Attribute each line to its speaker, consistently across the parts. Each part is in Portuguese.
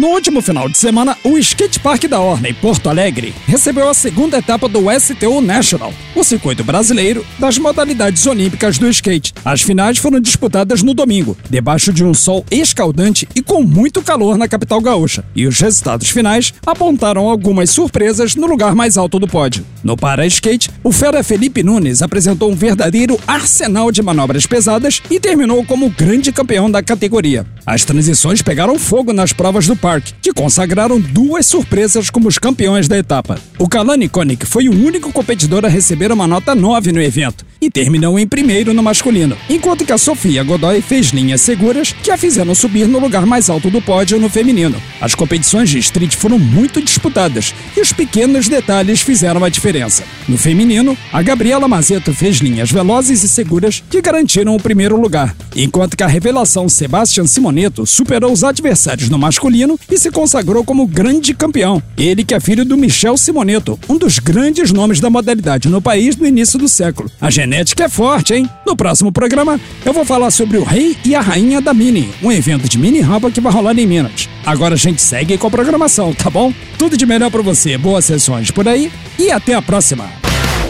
Speaker 1: No último final de semana, o Skate Park da Orna, em Porto Alegre, recebeu a segunda etapa do STU National, o circuito brasileiro das modalidades olímpicas do skate. As finais foram disputadas no domingo, debaixo de um sol escaldante e com muito calor na capital gaúcha. E os resultados finais apontaram algumas surpresas no lugar mais alto do pódio. No para-skate, o fera Felipe Nunes apresentou um verdadeiro arsenal de manobras pesadas e terminou como grande campeão da categoria. As transições pegaram fogo nas provas do Park, que consagraram duas surpresas como os campeões da etapa. O Kalani Koenig foi o único competidor a receber uma nota 9 no evento e terminou em primeiro no masculino, enquanto que a Sofia Godoy fez linhas seguras que a fizeram subir no lugar mais alto do pódio no feminino. As competições de street foram muito disputadas e os pequenos detalhes fizeram a diferença. No feminino, a Gabriela Mazeto fez linhas velozes e seguras que garantiram o primeiro lugar, enquanto que a revelação Sebastian Simoneto superou os adversários no masculino e se consagrou como grande campeão. Ele que é filho do Michel Simoneto, um dos grandes nomes da modalidade no país no início do século. A genética é forte, hein? No próximo programa, eu vou falar sobre o rei e a rainha da Mini, um evento de mini rampa que vai rolar em Minas. Agora a gente segue com a programação, tá bom? Tudo de melhor para você, boas sessões por aí e até a próxima.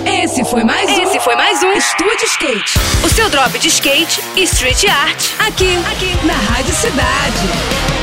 Speaker 2: Esse foi mais um.
Speaker 3: Esse foi mais um
Speaker 2: Estúdio Skate.
Speaker 3: O seu drop de skate e street art.
Speaker 2: Aqui, aqui, na Rádio Cidade.